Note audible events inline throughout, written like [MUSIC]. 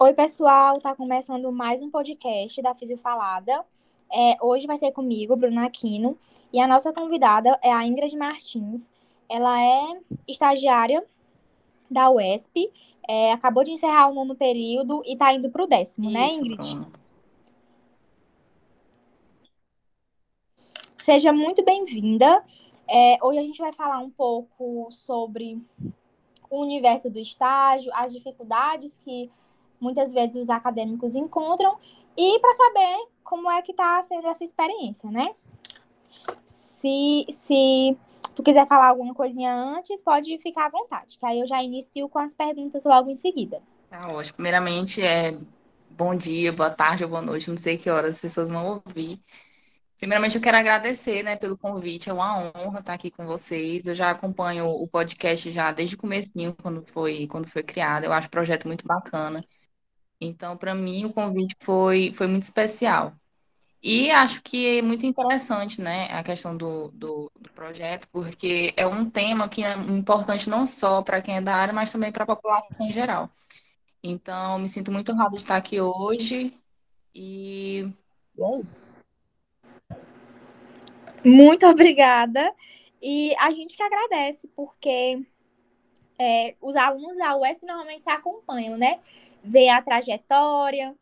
Oi, pessoal, tá começando mais um podcast da Fisio Falada. É, hoje vai ser comigo, Bruna Aquino, e a nossa convidada é a Ingrid Martins. Ela é estagiária da UESP, é, acabou de encerrar o nono período e tá indo pro décimo, né, Isso, Ingrid? Bruna. Seja muito bem-vinda. É, hoje a gente vai falar um pouco sobre o universo do estágio, as dificuldades que muitas vezes os acadêmicos encontram e para saber como é que está sendo essa experiência, né? Se, se tu quiser falar alguma coisinha antes, pode ficar à vontade, que aí eu já inicio com as perguntas logo em seguida. Tá ótimo. Primeiramente, é bom dia, boa tarde ou boa noite, não sei que horas as pessoas vão ouvir. Primeiramente, eu quero agradecer, né, pelo convite. É uma honra estar aqui com vocês. Eu já acompanho o podcast já desde o comecinho, quando foi, quando foi criado. Eu acho o projeto muito bacana. Então, para mim, o convite foi, foi muito especial. E acho que é muito interessante, né, a questão do, do, do projeto, porque é um tema que é importante não só para quem é da área, mas também para a população em geral. Então, me sinto muito honrada de estar aqui hoje e. Muito obrigada. E a gente que agradece, porque é, os alunos da UESP normalmente se acompanham, né? Vê a trajetória,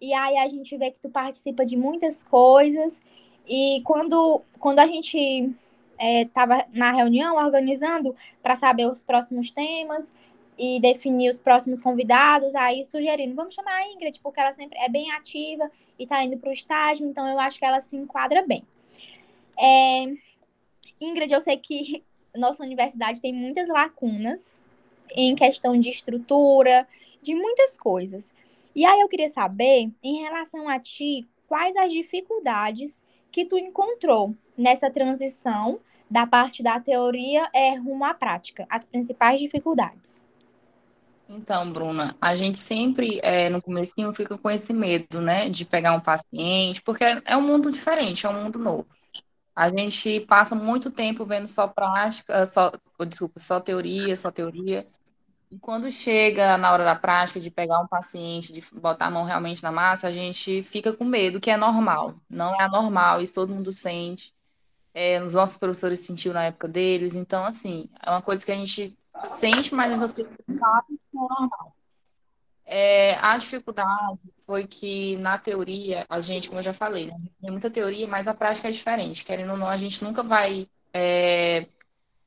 e aí a gente vê que tu participa de muitas coisas. E quando, quando a gente estava na reunião organizando para saber os próximos temas e definir os próximos convidados, aí sugerindo, vamos chamar a Ingrid, porque ela sempre é bem ativa e está indo para o estágio, então eu acho que ela se enquadra bem. É, Ingrid, eu sei que [LAUGHS] nossa universidade tem muitas lacunas em questão de estrutura, de muitas coisas. E aí eu queria saber, em relação a ti, quais as dificuldades que tu encontrou nessa transição da parte da teoria é, rumo à prática, as principais dificuldades. Então, Bruna, a gente sempre, é, no comecinho, fica com esse medo, né, de pegar um paciente, porque é um mundo diferente, é um mundo novo. A gente passa muito tempo vendo só prática, só, desculpa, só teoria, só teoria. E quando chega na hora da prática, de pegar um paciente, de botar a mão realmente na massa, a gente fica com medo, que é normal. Não é anormal, isso todo mundo sente. É, os nossos professores sentiu na época deles. Então, assim, é uma coisa que a gente sente, mas você sabe que é normal. É, a dificuldade foi que, na teoria, a gente, como eu já falei, né, tem muita teoria, mas a prática é diferente. Querendo ou não, a gente nunca vai é,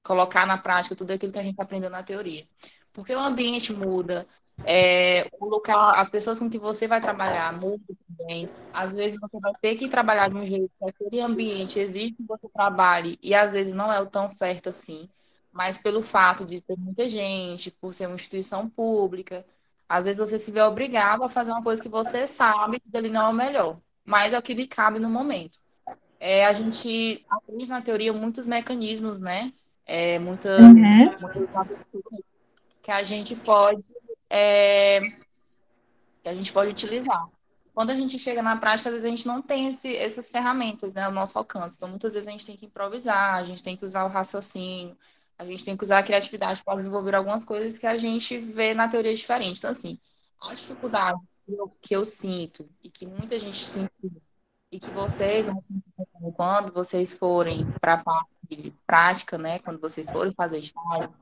colocar na prática tudo aquilo que a gente aprendeu na teoria. Porque o ambiente muda, é, o local, as pessoas com que você vai trabalhar mudam também. Às vezes você vai ter que trabalhar de um jeito que aquele ambiente exige que você trabalhe, e às vezes não é o tão certo assim. Mas pelo fato de ter muita gente, por ser uma instituição pública, às vezes você se vê obrigado a fazer uma coisa que você sabe que dele não é o melhor, mas é o que lhe cabe no momento. É, a gente aprende na teoria muitos mecanismos, né? É, muita, Uhum. muitas que a gente pode é, que a gente pode utilizar. Quando a gente chega na prática, às vezes a gente não tem esse, essas ferramentas, né, ao nosso alcance. Então, muitas vezes a gente tem que improvisar, a gente tem que usar o raciocínio, a gente tem que usar a criatividade para desenvolver algumas coisas que a gente vê na teoria diferente. Então, assim, a dificuldade que eu, que eu sinto e que muita gente sentiu e que vocês quando vocês forem para a parte prática, né, quando vocês forem fazer estágio,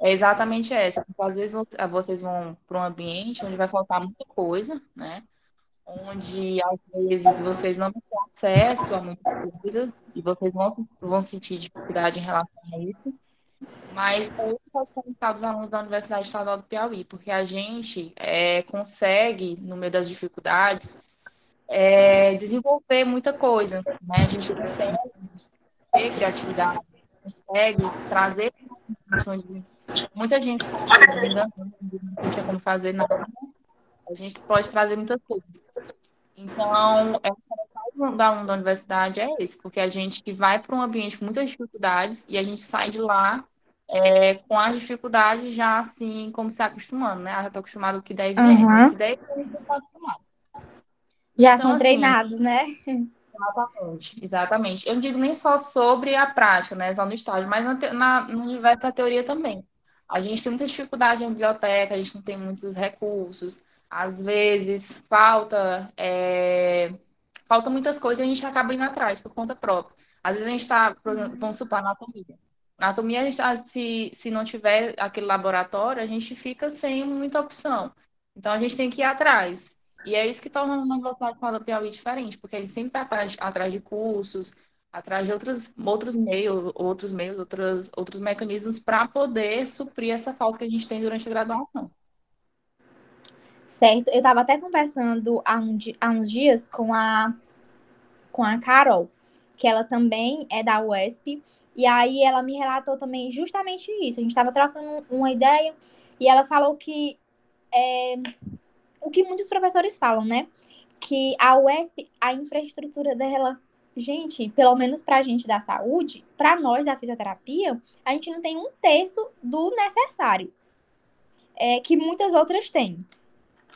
é exatamente essa, porque às vezes vo- vocês vão para um ambiente onde vai faltar muita coisa, né? Onde às vezes vocês não ter acesso a muitas coisas e vocês vão, vão sentir dificuldade em relação a isso. Mas é eu quero comentar dos alunos da Universidade Estadual do Piauí, porque a gente é, consegue, no meio das dificuldades, é, desenvolver muita coisa, né? A gente consegue ter criatividade, consegue trazer muita gente não tinha como fazer nada, a gente pode trazer muitas coisas. Então, é o da da universidade é esse, porque a gente vai para um ambiente com muitas dificuldades e a gente sai de lá é, com as dificuldades já assim, como se acostumando, né? Ah, já estou acostumado que daí vem, Uhum. o que daí vem, eu estou acostumado. Já Então, são assim, treinados, né? Exatamente, exatamente. Eu não digo nem só sobre a prática, né, só no estágio, mas na, na- no universo da teoria também. A gente tem muita dificuldade em biblioteca, a gente não tem muitos recursos, às vezes falta, é, falta muitas coisas e a gente acaba indo atrás por conta própria. Às vezes a gente está, vamos supor, anatomia. Anatomia, se, se não tiver aquele laboratório, a gente fica sem muita opção. Então a gente tem que ir atrás. E é isso que torna a Federal do Piauí diferente, porque eles sempre atrás, atrás de cursos, atrás de outros, outros meios, outros meios, outros, outros mecanismos para poder suprir essa falta que a gente tem durante a graduação. Certo. Eu estava até conversando há, um, há uns dias com a, com a Carol, que ela também é da UESP, e aí ela me relatou também justamente isso. A gente estava trocando uma ideia e ela falou que é, o que muitos professores falam, né? Que a UESP, a infraestrutura dela gente, pelo menos para a gente da saúde, para nós da fisioterapia, a gente não tem um terço do necessário, é, que muitas outras têm.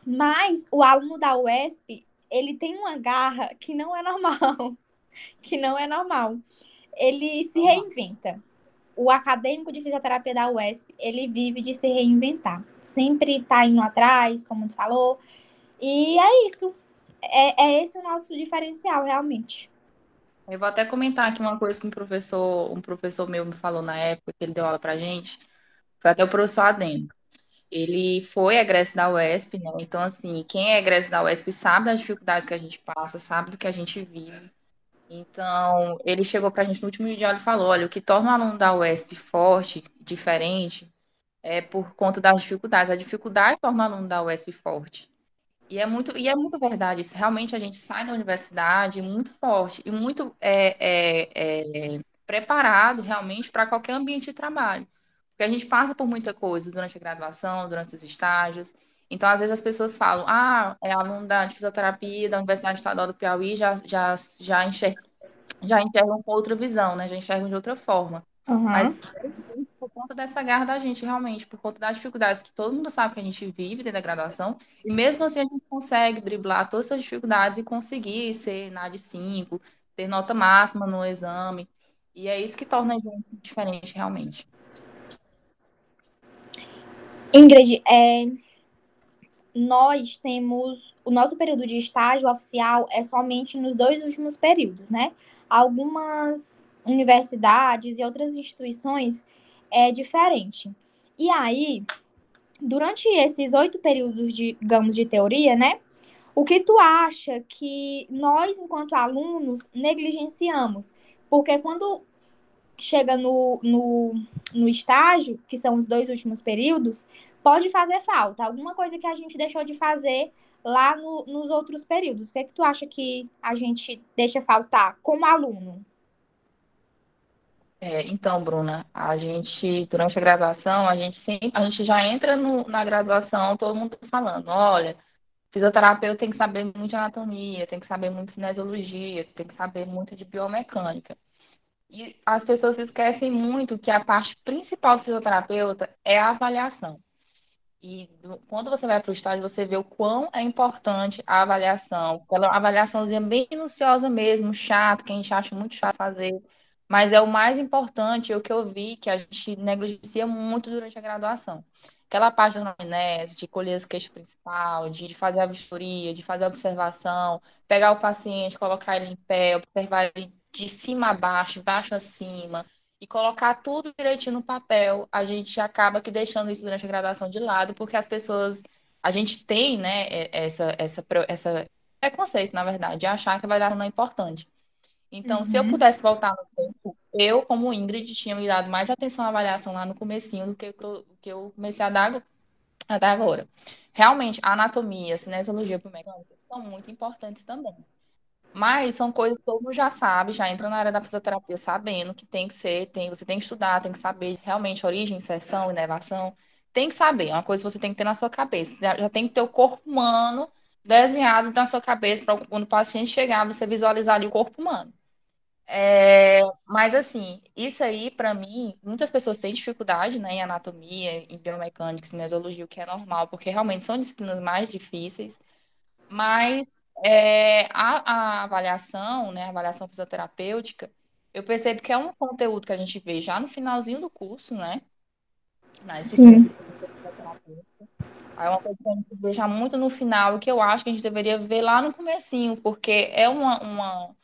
Mas o aluno da UESP, ele tem uma garra que não é normal, [LAUGHS] que não é normal. Ele se reinventa. O acadêmico de fisioterapia da UESP, ele vive de se reinventar. Sempre está indo atrás, como tu falou. E é isso. É, é esse o nosso diferencial, realmente. Eu vou até comentar aqui uma coisa que um professor, um professor meu me falou na época que ele deu aula pra gente. Foi até o professor Adeno. Ele foi egresso da UESP, né? Então, assim, quem é egresso da UESP sabe das dificuldades que a gente passa, sabe do que a gente vive. Então, ele chegou pra gente no último dia e falou: olha, o que torna o aluno da UESP forte, diferente, é por conta das dificuldades. A dificuldade torna o aluno da UESP forte. E é muito, e é muito verdade isso. Realmente a gente sai da universidade muito forte e muito é, é, é, preparado realmente para qualquer ambiente de trabalho. Porque a gente passa por muita coisa durante a graduação, durante os estágios. Então, às vezes as pessoas falam, ah, é aluno da fisioterapia da Universidade Estadual do Piauí, já, já, já, enxerga, já enxergam com outra visão, né? Já enxergam de outra forma. Uhum. Mas por conta dessa garra da gente, realmente, por conta das dificuldades que todo mundo sabe que a gente vive dentro da graduação, e mesmo assim a gente consegue driblar todas essas dificuldades e conseguir ser na de 5, ter nota máxima no exame. E é isso que torna a gente diferente, realmente. Ingrid, é, nós temos o nosso período de estágio oficial é somente nos dois últimos períodos, né? Algumas universidades e outras instituições é diferente. E aí, durante esses oito períodos, de, digamos, de teoria, né? O que tu acha que nós, enquanto alunos, negligenciamos? Porque quando chega no, no, no estágio, que são os dois últimos períodos, pode fazer falta. Alguma coisa que a gente deixou de fazer lá no, nos outros períodos. O que é que tu acha que a gente deixa faltar como aluno? É, então, Bruna, a gente, durante a graduação, a gente sempre, a gente já entra no, na graduação, todo mundo falando, olha, fisioterapeuta tem que saber muito de anatomia, tem que saber muito de cinesiologia, tem que saber muito de biomecânica. E as pessoas esquecem muito que a parte principal do fisioterapeuta é a avaliação. E do, quando você vai para o estágio, você vê o quão é importante a avaliação. Aquela avaliaçãozinha bem minuciosa mesmo, chato, que a gente acha muito chato fazer mas é o mais importante, é o que eu vi que a gente negligencia muito durante a graduação. Aquela parte da anamnese, de colher o queixo principal, de, de fazer a vistoria, de fazer a observação, pegar o paciente, colocar ele em pé, observar ele de cima a baixo, baixo a cima, e colocar tudo direitinho no papel, a gente acaba que deixando isso durante a graduação de lado, porque as pessoas, a gente tem, né, essa, essa, essa preconceito, na verdade, de achar que a avaliação não é importante. Então, uhum. se eu uhum. pudesse voltar no tempo, eu, como Ingrid, tinha me dado mais atenção à avaliação lá no comecinho do que eu, que eu comecei a dar, a dar agora. Realmente, a anatomia, a cinesiologia biomecânica são muito importantes também. Mas são coisas que todo mundo já sabe, já entra na área da fisioterapia sabendo que tem que ser, tem, você tem que estudar, tem que saber realmente origem, inserção, inervação. Tem que saber, é uma coisa que você tem que ter na sua cabeça. Já, já tem que ter o corpo humano desenhado na sua cabeça para quando o paciente chegar, você visualizar ali o corpo humano. É, mas assim, isso aí, para mim, muitas pessoas têm dificuldade, né, em anatomia, em biomecânica, cinesiologia, o que é normal, porque realmente são disciplinas mais difíceis, mas é, a, a, avaliação, né, a avaliação fisioterapêutica, eu percebo que é um conteúdo que a gente vê já no finalzinho do curso, né, Sim. Aí é uma coisa que a gente deixa muito no final e que eu acho que a gente deveria ver lá no comecinho, porque é uma, uma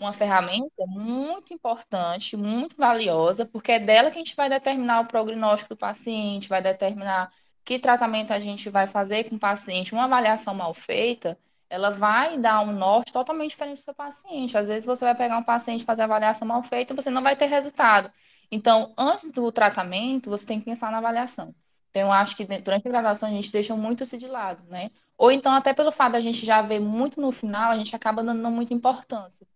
uma ferramenta muito importante, muito valiosa, porque é dela que a gente vai determinar o prognóstico do paciente, vai determinar que tratamento a gente vai fazer com o paciente. Uma avaliação mal feita, ela vai dar um norte totalmente diferente do seu paciente. Às vezes você vai pegar um paciente fazer avaliação mal feita, você não vai ter resultado. Então, antes do tratamento, você tem que pensar na avaliação. Então, eu acho que durante a graduação a gente deixa muito isso de lado, né? Ou então, até pelo fato da gente já ver muito no final, a gente acaba dando muita importância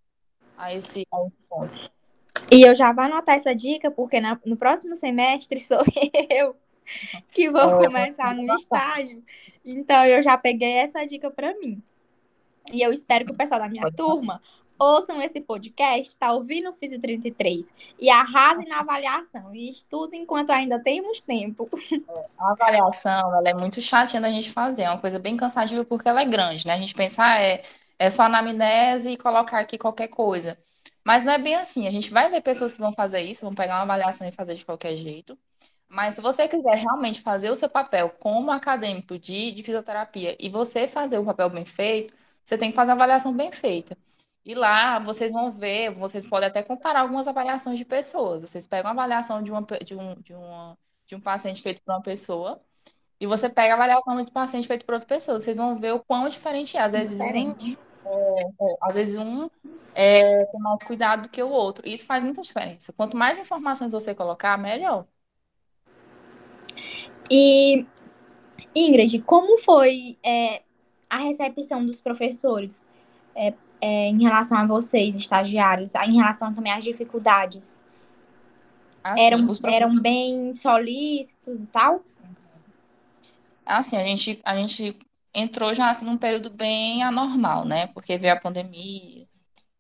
a esse, a esse ponto. E eu já vou anotar essa dica, porque na, no próximo semestre [LAUGHS] sou eu que vou é, começar no estágio. Então eu já peguei essa dica para mim. E eu espero que o pessoal da minha turma ouçam esse podcast, tá ouvindo o Físio 33 e arrasem na avaliação e estudem enquanto ainda temos tempo. É, a avaliação, ela é muito chatinha da gente fazer, é uma coisa bem cansativa porque ela é grande, né? A gente pensar ah, é é só anamnese e colocar aqui qualquer coisa. Mas não é bem assim. A gente vai ver pessoas que vão fazer isso, vão pegar uma avaliação e fazer de qualquer jeito. Mas se você quiser realmente fazer o seu papel como acadêmico de, de fisioterapia e você fazer o papel bem feito, você tem que fazer uma avaliação bem feita. E lá vocês vão ver, vocês podem até comparar algumas avaliações de pessoas. Vocês pegam a avaliação de, uma, de, um, de, uma, de um paciente feito por uma pessoa e você pega a avaliação de paciente feito por outra pessoa, vocês vão ver o quão diferente é. Às vezes um, é, é, às vezes um é, tem mais cuidado do que o outro. Isso faz muita diferença. Quanto mais informações você colocar, melhor. E, Ingrid, como foi é, a recepção dos professores é, é, em relação a vocês, estagiários, em relação também às dificuldades? Assim, eram, eram bem solícitos e tal? Assim, a gente, a gente entrou já assim num período bem anormal, né? Porque veio a pandemia.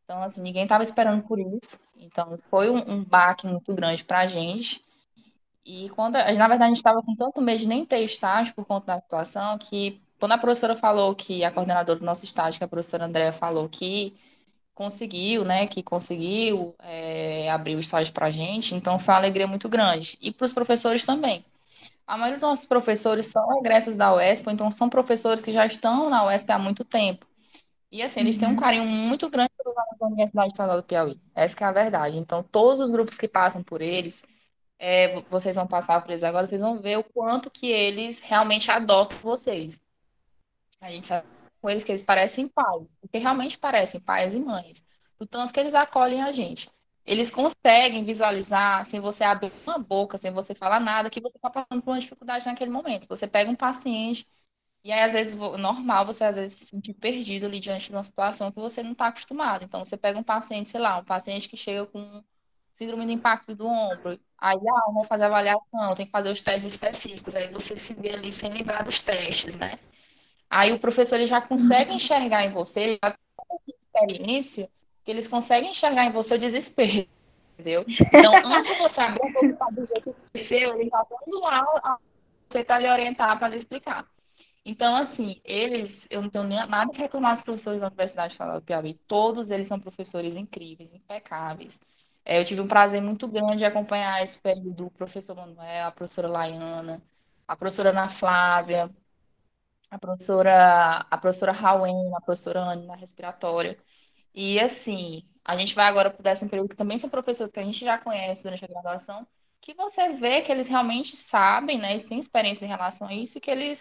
Então, assim, ninguém estava esperando por isso. Então, foi um, um baque muito grande para a gente. E quando, na verdade, a gente estava com tanto medo de nem ter estágio por conta da situação, que quando a professora falou que, a coordenadora do nosso estágio, que a professora Andréa falou que conseguiu, né, que conseguiu é, abrir o estágio para a gente, então foi uma alegria muito grande. E para os professores também. A maioria dos nossos professores são egressos da UESP, então são professores que já estão na UESP há muito tempo. E assim, eles têm um uhum. carinho muito grande pelos alunos da Universidade Estadual do Piauí. Essa é a verdade. Então, todos os grupos que passam por eles, é, vocês vão passar por eles agora, vocês vão ver o quanto que eles realmente adotam vocês. A gente sabe com eles que eles parecem pais, porque realmente parecem pais e mães. O tanto que eles acolhem a gente eles conseguem visualizar, sem você abrir uma boca, sem você falar nada, que você está passando por uma dificuldade naquele momento. Você pega um paciente e aí, às vezes, normal você às vezes se sentir perdido ali diante de uma situação que você não está acostumado. Então, você pega um paciente, sei lá, um paciente que chega com síndrome do impacto do ombro. Aí, ah, vamos fazer avaliação, tem que fazer os testes específicos. Aí você se vê ali sem lembrar dos testes, né? Aí o professor ele já consegue enxergar em você, ele já tem experiência que eles conseguem enxergar em você o desespero, entendeu? Então, [LAUGHS] antes de você abrir um pouco do jeito que aconteceu, ele está dando lá, você tá lhe orientar para lhe explicar. Então, assim, eles, eu não tenho nada a reclamar dos professores da Universidade Estadual do Piauí, todos eles são professores incríveis, impecáveis. É, eu tive um prazer muito grande de acompanhar esse período do professor Manuel, a professora Laiana, a professora Ana Flávia, a professora, a professora Rauen, a professora Anne na respiratória. E assim, a gente vai agora para o décimo período, que também são professores que a gente já conhece durante a graduação, que você vê que eles realmente sabem, né? Eles têm experiência em relação a isso e que eles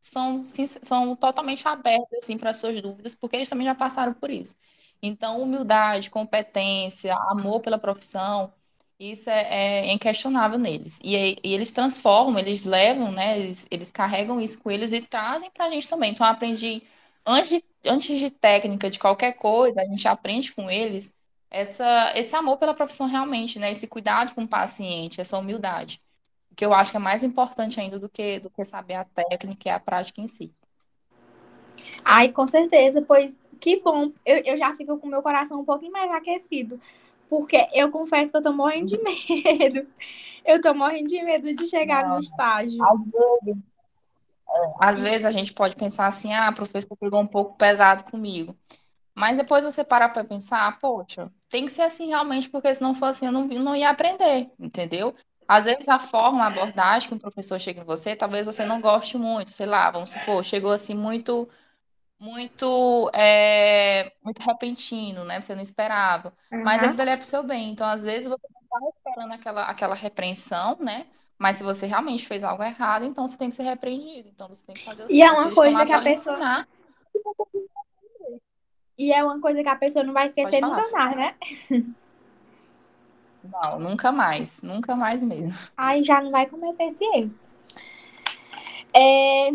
são, são totalmente abertos assim, para as suas dúvidas, porque eles também já passaram por isso. Então, humildade, competência, amor pela profissão, isso é, é inquestionável neles. E, e, eles transformam, eles levam, né? Eles, eles carregam isso com eles e trazem para a gente também. Então, eu aprendi antes de, antes de técnica, de qualquer coisa, a gente aprende com eles essa, esse amor pela profissão realmente, né? Esse cuidado com o paciente, essa humildade. Que eu acho que é mais importante ainda do que, do que saber a técnica e a prática em si. Ai, com certeza, pois que bom. Eu, eu já fico com o meu coração um pouquinho mais aquecido. Porque eu confesso que eu tô morrendo de [LAUGHS] medo. Eu tô morrendo de medo de chegar Não, no estágio. Às vezes, às vezes a gente pode pensar assim, ah, professor pegou um pouco pesado comigo. Mas depois você parar para pensar, poxa, tem que ser assim realmente, porque se não for assim, eu não, não ia aprender, entendeu? Às vezes a forma, a abordagem que um professor chega em você, talvez você não goste muito, sei lá, vamos supor, chegou assim muito muito é, muito repentino, né? Você não esperava. Mas aquilo ali é pro seu bem. Então, às vezes, você não estava esperando aquela, aquela repreensão, né? Mas se você realmente fez algo errado, então você tem que ser repreendido. Então, você tem que fazer o E é uma coisa que a pessoa. ensinar. E é uma coisa que a pessoa não vai esquecer nunca mais, né? Não, nunca mais. Nunca mais mesmo. Aí já não vai cometer esse erro. É...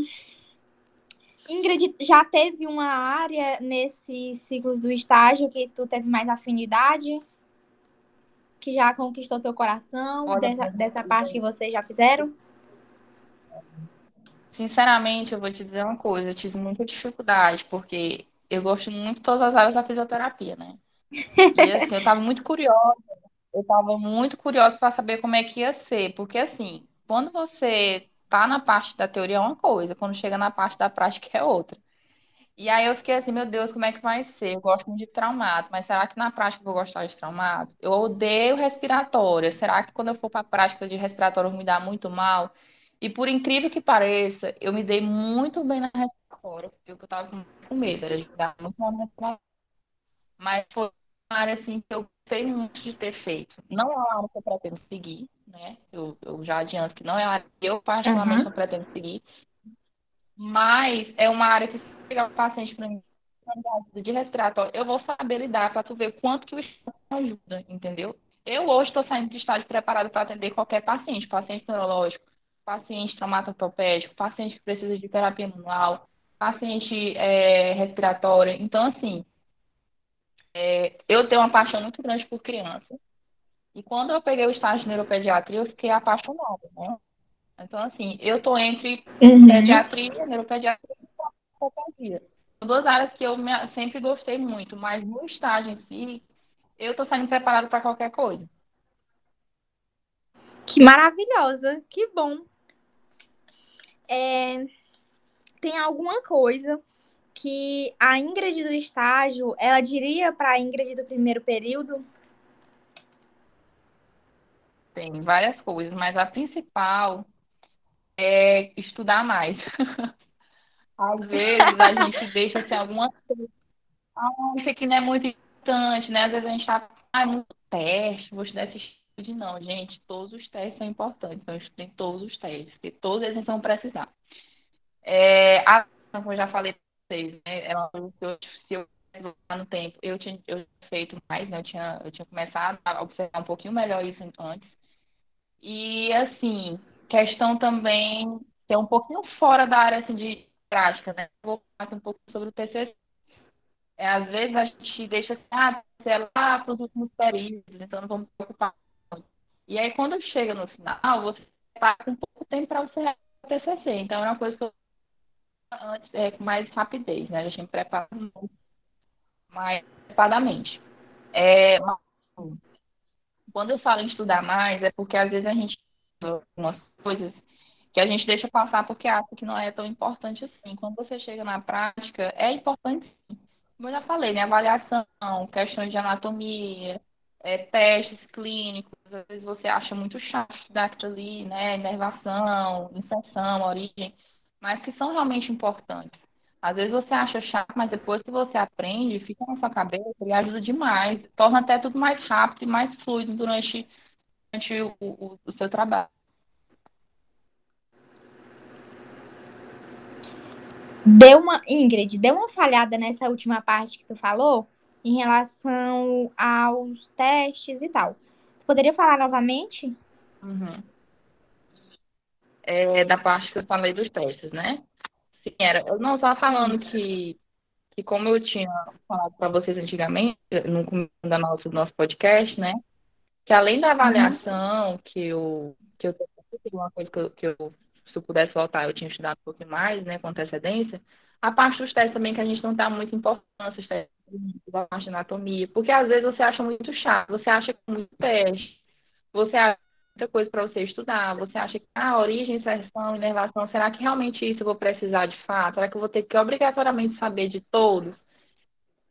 Ingrid, já teve uma área nesses ciclos do estágio que tu teve mais afinidade? Que já conquistou teu coração Olha, dessa, dessa parte que vocês já fizeram? sinceramente, eu vou te dizer uma coisa. Eu tive muita dificuldade, porque eu gosto muito de todas as áreas da fisioterapia, né? E assim, eu estava muito curiosa. Eu estava muito curiosa para saber como é que ia ser, porque assim, quando você tá na parte da teoria é uma coisa, quando chega na parte da prática é outra. E aí eu fiquei assim, meu Deus, como é que vai ser? Eu gosto muito de traumato, mas será que na prática eu vou gostar de traumato? Eu odeio respiratória. Será que quando eu for para a prática de respiratória eu vou me dar muito mal? E por incrível que pareça, eu me dei muito bem na respiratória, porque eu estava com medo, era de me dar muito mal na respiratória. Mas foi uma área assim que eu gostei muito de ter feito. Não é uma área que eu pretendo seguir, né? Eu, eu já adianto que não é uma área que eu particularmente Uhum. não pretendo seguir, mas é uma área que se pegar o paciente para mim de respiratório, eu vou saber lidar para tu ver quanto que o estágio ajuda, entendeu? Eu hoje estou saindo de estágio preparado para atender qualquer paciente, paciente neurológico, paciente traumatopédico, paciente que precisa de terapia manual, paciente é. Então, assim, é, eu tenho uma paixão muito grande por criança. E quando eu peguei o estágio de neuropediatria, eu fiquei apaixonada, né? Então, assim, eu tô entre Uhum. pediatria, neuropediatria e psicoterapia. São duas áreas que eu me- sempre gostei muito, mas no estágio em si, eu tô saindo preparada para qualquer coisa. Que maravilhosa, que bom. É, Tem alguma coisa que a Ingrid do estágio, ela diria para a Ingrid do primeiro período? Tem várias coisas, mas a principal é estudar mais. [LAUGHS] Às vezes a gente deixa assim, algumas coisas. Ah, isso aqui não é muito importante, né? Às vezes a gente tá, ah, é muito teste, vou estudar esse estudo. Não, gente, todos os testes são importantes. Então, estudem todos os testes, porque todos eles vão precisar. É, a, como eu já falei para vocês, né? Era uma coisa que eu, se eu no tempo, eu tinha, eu tinha feito mais, né? Eu tinha, eu tinha começado a observar um pouquinho melhor isso antes. E, assim, questão também, que é um pouquinho fora da área assim, de prática, né? Vou falar um pouco sobre o TCC. É, às vezes a gente deixa assim, ah, sei lá, para os últimos períodos, então não vamos preocupar. E aí, quando chega no final, você passa um pouco tempo para você realizar o TCC. Então, é uma coisa que eu antes, é, com mais rapidez, né? A gente prepara mais preparadamente. É, mas, quando eu falo em estudar mais, é porque às vezes a gente algumas coisas que a gente deixa passar porque acha que não é tão importante assim. Quando você chega na prática, é importante sim. Como eu já falei, né? Avaliação, questões de anatomia, é, testes clínicos, às vezes você acha muito chato daquilo ali, né? Inervação, inserção, origem, mas que são realmente importantes. Às vezes você acha chato, mas depois que você aprende, fica na sua cabeça e ajuda demais. Torna até tudo mais rápido e mais fluido durante, durante o, o, o seu trabalho. Deu uma, Ingrid, deu uma falhada nessa última parte que tu falou em relação aos testes e tal. Tu poderia falar novamente? Uhum. É, da parte que eu falei dos testes, né? Sim, era. Eu não estava falando Isso. que, que, como eu tinha falado para vocês antigamente, no começo da nosso, do nosso podcast, né? Que além da avaliação, uhum. que eu, que eu uma coisa que eu, que eu, se eu pudesse voltar, eu tinha estudado um pouquinho mais, né, com antecedência, a parte dos testes também que a gente não dá muita importância, os testes da parte de anatomia, porque às vezes você acha muito chato, você acha que é muito teste, você acha muita coisa para você estudar, você acha que a ah, origem, inserção, inervação, será que realmente isso eu vou precisar de fato? Será que eu vou ter que obrigatoriamente saber de todos?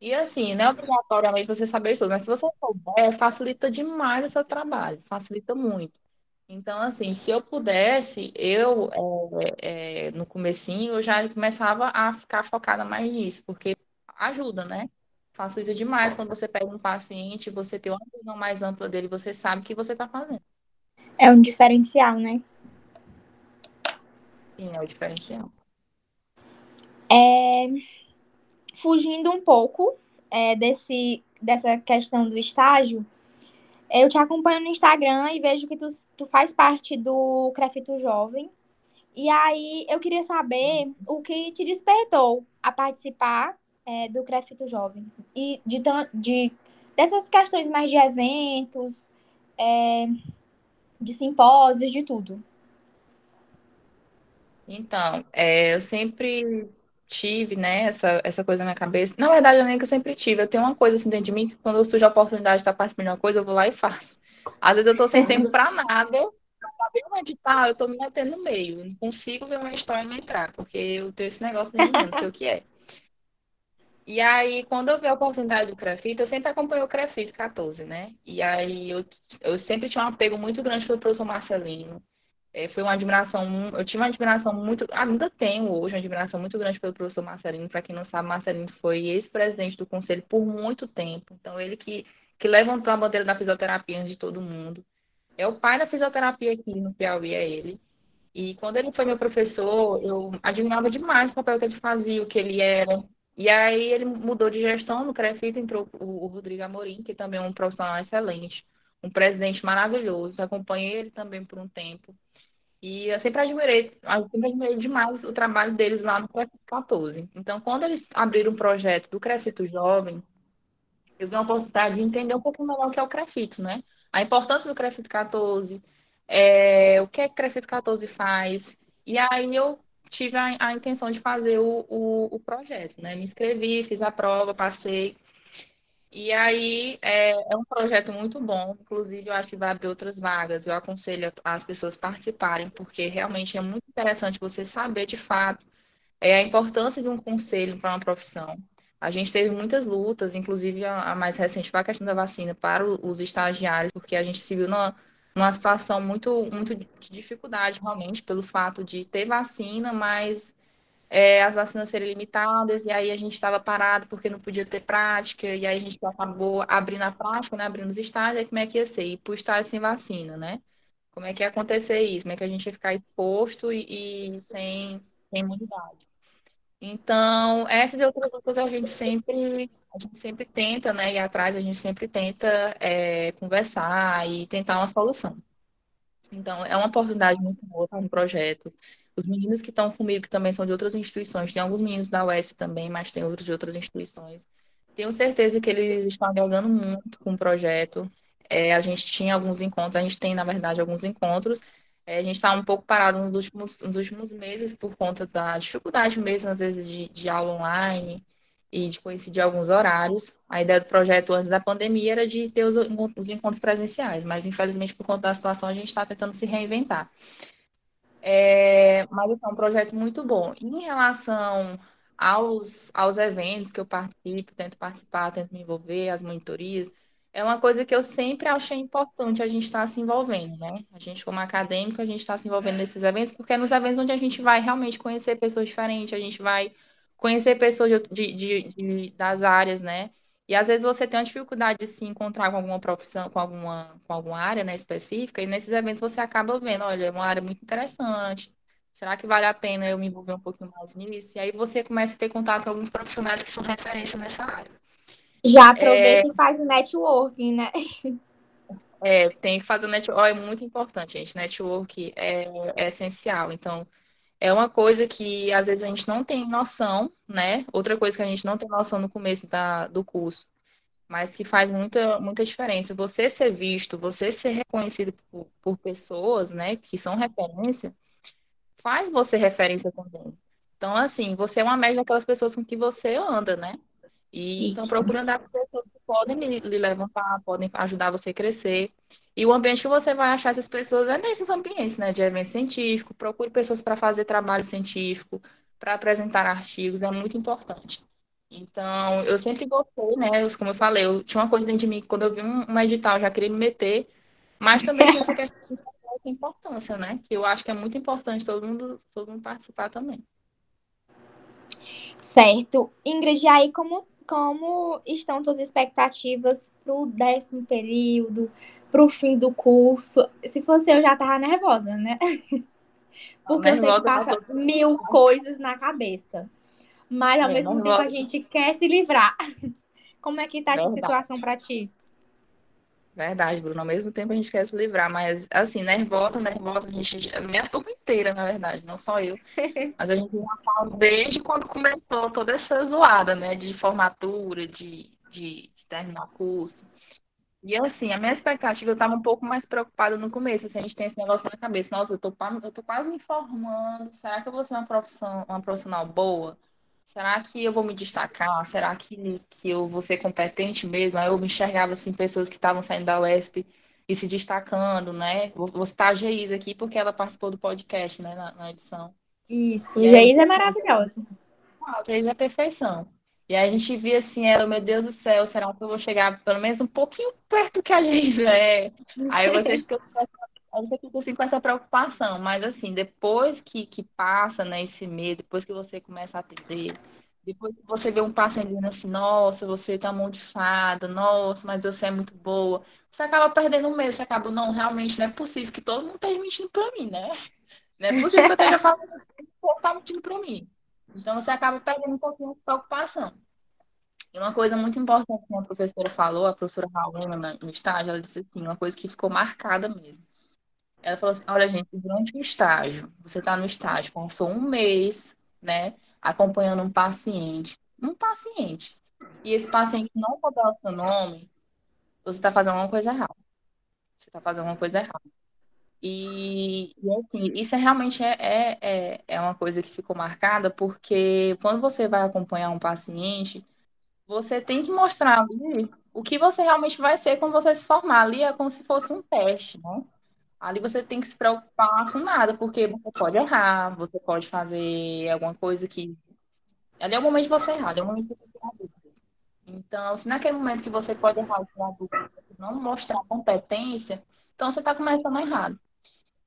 E assim, não é obrigatoriamente você saber tudo, mas se você souber, facilita demais o seu trabalho, facilita muito. Então, assim, se eu pudesse, eu, é, é, no comecinho, eu já começava a ficar focada mais nisso, porque ajuda, né? Facilita demais quando você pega um paciente, você tem uma visão mais ampla dele, você sabe o que você está fazendo. É um diferencial, né? Sim, é o diferencial. É, fugindo um pouco é, desse, dessa questão do estágio, eu te acompanho no Instagram e vejo que tu, tu faz parte do Crefito Jovem. E aí eu queria saber o que te despertou a participar é, do Crefito Jovem. E de, de dessas questões mais de eventos, é, de simpósios, de tudo. Então, é, eu sempre tive, né, essa, essa coisa na minha cabeça. Na verdade, eu nem que eu sempre tive. Eu tenho uma coisa assim dentro de mim que quando surge a oportunidade de estar participando de uma coisa, eu vou lá e faço. Às vezes eu tô sem tempo para nada, pra ver um edital, eu tô me metendo no meio. Não consigo ver uma história e entrar, porque eu tenho esse negócio de não sei o que é. E aí, quando eu vi a oportunidade do Crefito, eu sempre acompanhei o Crefito 14, né? E aí eu, eu sempre tinha um apego muito grande pelo professor Marcelino. É, foi uma admiração, eu tinha uma admiração muito, ainda tenho hoje uma admiração muito grande pelo professor Marcelino. Para quem não sabe, Marcelino foi ex-presidente do conselho por muito tempo. Então, ele que, que levantou a bandeira da fisioterapia de todo mundo. É o pai da fisioterapia aqui no Piauí, é ele. E quando ele foi meu professor, eu admirava demais o papel que ele fazia, o que ele era. E aí ele mudou de gestão no CREFIT, entrou o Rodrigo Amorim, que também é um profissional excelente, um presidente maravilhoso. Acompanhei ele também por um tempo. E eu sempre admirei, eu sempre admirei demais o trabalho deles lá no Crescito 14. Então, quando eles abriram o projeto do Crescito Jovem, eu vi a oportunidade de entender um pouco melhor o que é o Crefito, né? A importância do Crefito 14, é, o que é que o Crefito 14 faz. E aí eu tive a, a intenção de fazer o, o, o, projeto, né? Me inscrevi, fiz a prova, passei. E aí é, é, um projeto muito bom, inclusive eu acho que vai abrir outras vagas. Eu aconselho as pessoas participarem, porque realmente é muito interessante você saber de fato é, a importância de um conselho para uma profissão. A gente teve muitas lutas, inclusive a, a mais recente foi a questão da vacina para o, os estagiários, porque a gente se viu numa, numa situação muito, muito de dificuldade realmente pelo fato de ter vacina, mas é, as vacinas serem limitadas, e aí a gente estava parado porque não podia ter prática, e aí a gente acabou abrindo a prática, né, abrindo os estágios, aí como é que ia ser? Para o estágio sem vacina, né? Como é que ia acontecer isso? Como é que a gente ia ficar exposto e, e sem, sem imunidade? Então, essas e outras coisas a gente sempre, a gente sempre tenta, né, ir atrás, a gente sempre tenta é, conversar e tentar uma solução. Então, é uma oportunidade muito boa para um projeto. Os meninos que estão comigo, que também são de outras instituições, tem alguns meninos da UESP também, mas tem outros de outras instituições. Tenho certeza que eles estão jogando muito com o projeto. É, a gente tinha alguns encontros, a gente tem, na verdade, alguns encontros. É, a gente está um pouco parado nos últimos, nos últimos meses por conta da dificuldade mesmo, às vezes, de, de aula online e de coincidir alguns horários. A ideia do projeto antes da pandemia era de ter os, os encontros presenciais, mas infelizmente por conta da situação a gente está tentando se reinventar. É, mas é um projeto muito bom. Em relação aos, aos eventos que eu participo, tento participar, tento me envolver, as monitorias, é uma coisa que eu sempre achei importante a gente estar tá se envolvendo, né? A gente, como acadêmico, a gente está se envolvendo nesses eventos, porque é nos eventos onde a gente vai realmente conhecer pessoas diferentes, a gente vai conhecer pessoas de, de, de, das áreas, né? E às vezes você tem uma dificuldade de se encontrar com alguma profissão, com alguma, com alguma área né, específica, e nesses eventos você acaba vendo, olha, é uma área muito interessante. Será que vale a pena eu me envolver um pouquinho mais nisso? E aí você começa a ter contato com alguns profissionais que são referência nessa área. Já aproveita é... e faz o networking, né? É, tem que fazer o network, é muito importante, gente. Network é, é essencial. Então, é uma coisa que às vezes a gente não tem noção, né? Outra coisa que a gente não tem noção no começo da, do curso, mas que faz muita, muita diferença. Você ser visto, você ser reconhecido por, por pessoas, né, que são referência, faz você referência também. Então, assim, você é uma média daquelas pessoas com que você anda, né? E então procura andar com pessoas que podem lhe, lhe levantar, podem ajudar você a crescer. E o ambiente que você vai achar essas pessoas é nesses ambientes, né, de evento científico. Procure pessoas para fazer trabalho científico, para apresentar artigos, é muito importante. Então, eu sempre gostei, né? como eu falei, eu tinha uma coisa dentro de mim que quando eu vi um, um edital, eu já queria me meter, mas também tinha essa questão essa importância, né? Que eu acho que é muito importante todo mundo, todo mundo participar também. Certo. Ingrid, aí como, como estão suas expectativas para o décimo período, para o fim do curso? Se fosse eu, já tava nervosa, né? Porque nervosa, eu sei que passa mil coisas na cabeça. Mas ao é, mesmo tempo a gente quer se livrar. [LAUGHS] Como é que tá Verdade. essa situação para ti? Verdade, Bruno. Ao mesmo tempo a gente quer se livrar, mas assim, nervosa, nervosa, a gente, a minha turma inteira, na verdade, não só eu. [LAUGHS] Mas a gente já fala desde quando começou toda essa zoada, né, de formatura, de, de, de terminar curso. E assim, a minha expectativa, eu estava um pouco mais preocupada no começo, assim, a gente tem esse negócio na cabeça, nossa, eu tô, eu tô quase me formando, será que eu vou ser uma profissão, uma profissional boa? Será que eu vou me destacar? Será que, que eu vou ser competente mesmo? Aí eu me enxergava, assim, pessoas que estavam saindo da UESP e se destacando, né? Vou, vou citar a Geisa aqui, porque ela participou do podcast, né, na, na edição. Isso, e Geisa é maravilhosa. Ah, Geisa é perfeição. E a gente via assim, ela, meu Deus do céu, será que eu vou chegar pelo menos um pouquinho perto que a Geisa é? Aí você fica assim com essa preocupação, mas assim, depois que, que passa, né, esse medo, depois que você começa a atender, depois que você vê um paciente assim, nossa, você tá mão de fada, nossa, mas você é muito boa, você acaba perdendo o medo, você acaba, não, realmente não é possível que todo mundo esteja mentindo pra mim, né? Não é possível que eu esteja falando o tá mentindo pra mim. Então você acaba perdendo um pouquinho de preocupação. E uma coisa muito importante que a professora falou, a professora Raulina no estágio, ela disse assim, uma coisa que ficou marcada mesmo. Ela falou assim: olha, gente, durante o estágio, você está no estágio, passou um mês, né, acompanhando um paciente, um paciente, e esse paciente não souber o seu nome, você está fazendo alguma coisa errada. Você está fazendo alguma coisa errada. E, e, assim, isso é realmente é, é, é, é uma coisa que ficou marcada, porque quando você vai acompanhar um paciente, você tem que mostrar ali o que você realmente vai ser quando você se formar. Ali é como se fosse um teste, né? Ali você tem que se preocupar com nada, porque você pode errar, você pode fazer alguma coisa que. Ali é o momento de você errar, ali é o momento de você tirar dúvidas. Então, se naquele momento que você pode errar, tirar dúvidas, não mostrar competência, então você está começando errado.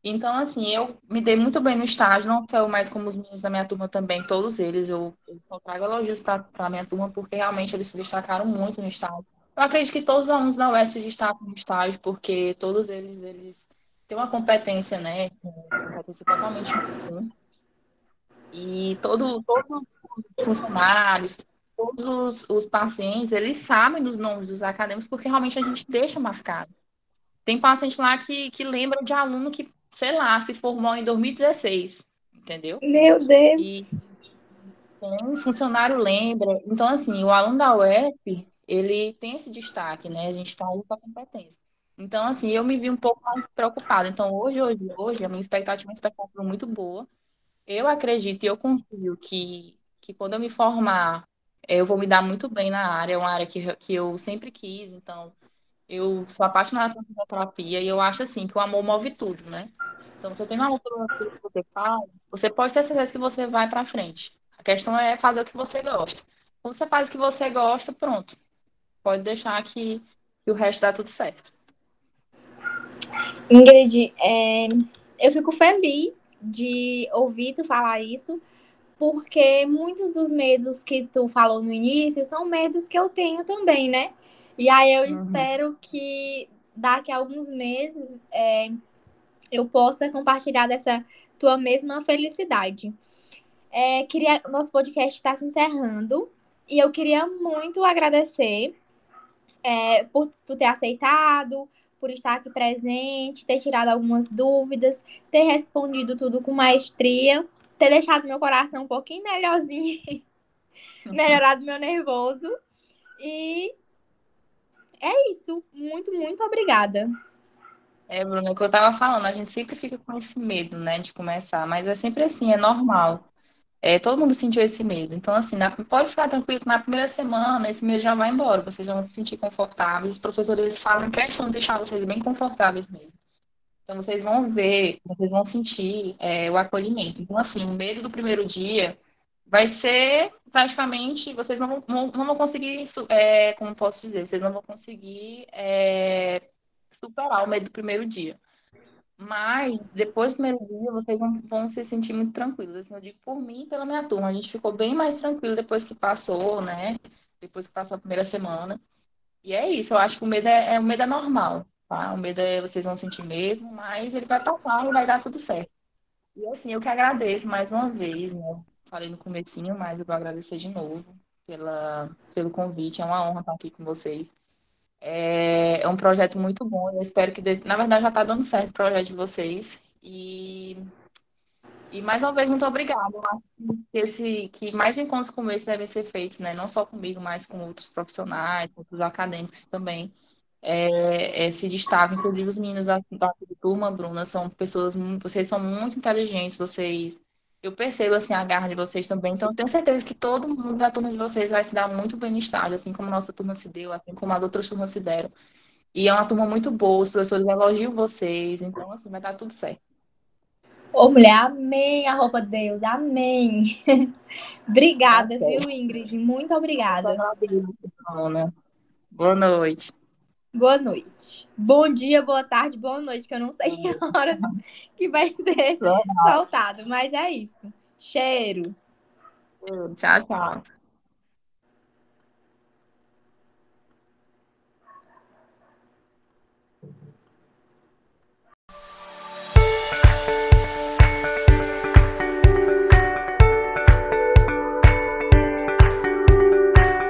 Então, assim, eu me dei muito bem no estágio, não só eu, mas como os meninos da minha turma também, todos eles, eu, eu só trago elogios para a minha turma, porque realmente eles se destacaram muito no estágio. Eu acredito que todos os alunos da UESP destacam no estágio, porque todos eles, eles tem uma competência, né? Competência totalmente comum. E todo, todos os funcionários, todos os, os pacientes, eles sabem dos nomes dos acadêmicos porque realmente a gente deixa marcado. Tem paciente lá que, que lembra de aluno que, sei lá, se formou em 2016, entendeu? Meu Deus! E um funcionário lembra. Então, assim, o aluno da UEP, ele tem esse destaque, né? A gente está aí com a competência. Então, assim, eu me vi um pouco mais preocupada. Então, hoje, hoje, hoje, a minha expectativa é uma expectativa muito boa. Eu acredito e eu confio que, que quando eu me formar, eu vou me dar muito bem na área, é uma área que, que eu sempre quis. Então, eu sou apaixonada por fisioterapia e eu acho, assim, que o amor move tudo, né? Então, você tem uma altura que você faz, você pode ter certeza que você vai para frente. A questão é fazer o que você gosta. Quando você faz o que você gosta, pronto. Pode deixar que, que o resto dá tudo certo. Ingrid, é, eu fico feliz de ouvir tu falar isso, porque muitos dos medos que tu falou no início são medos que eu tenho também, né? E aí eu uhum. espero que daqui a alguns meses é, eu possa compartilhar dessa tua mesma felicidade. É, queria, nosso podcast está se encerrando e eu queria muito agradecer é, por tu ter aceitado, por estar aqui presente, ter tirado algumas dúvidas, ter respondido tudo com maestria, ter deixado meu coração um pouquinho melhorzinho, [LAUGHS] melhorado meu nervoso. E é isso. Muito, muito obrigada. É, Bruna, é o que eu tava falando, a gente sempre fica com esse medo, né, de começar, mas é sempre assim, é normal. É, todo mundo sentiu esse medo. Então, assim, na, pode ficar tranquilo que na primeira semana esse medo já vai embora, vocês vão se sentir confortáveis. Os professores fazem questão de deixar vocês bem confortáveis mesmo. Então, vocês vão ver, vocês vão sentir é, o acolhimento. Então, assim, o medo do primeiro dia vai ser praticamente, vocês não vão, não, vão conseguir, é, como posso dizer, vocês não vão conseguir é, superar o medo do primeiro dia. Mas depois do primeiro dia, vocês vão, vão se sentir muito tranquilos. Assim, eu digo por mim e pela minha turma. A gente ficou bem mais tranquilo depois que passou, né? Depois que passou a primeira semana. E é isso, eu acho que o medo é, é o medo é normal, tá? O medo é vocês vão sentir mesmo, mas ele vai passar e vai dar tudo certo. E assim, eu que agradeço mais uma vez, né? Falei no comecinho, mas eu vou agradecer de novo pela, pelo convite. É uma honra estar aqui com vocês. É, é um projeto muito bom. Eu espero que, na verdade, já está dando certo o projeto de vocês. E, e mais uma vez, muito obrigada. Eu acho que, esse, que mais encontros como esse devem ser feitos, né? Não só comigo, mas com outros profissionais, com outros acadêmicos também é, é, se destacam. Inclusive, os meninos da, da turma, Bruna, são pessoas, vocês são muito inteligentes, vocês. Eu percebo assim a garra de vocês também, então eu tenho certeza que todo mundo da turma de vocês vai se dar muito bem no estágio, assim como a nossa turma se deu, assim como as outras turmas se deram. E é uma turma muito boa, os professores elogiam vocês, então assim, vai dar tudo certo. Ô, mulher, amém a roupa de Deus, amém. [LAUGHS] obrigada, tá viu, Ingrid? Muito obrigada. Boa noite. Boa noite. Bom dia, boa tarde, boa noite, que eu não sei [LAUGHS] a hora que vai ser soltado, mas é isso. Cheiro. Tchau, tchau.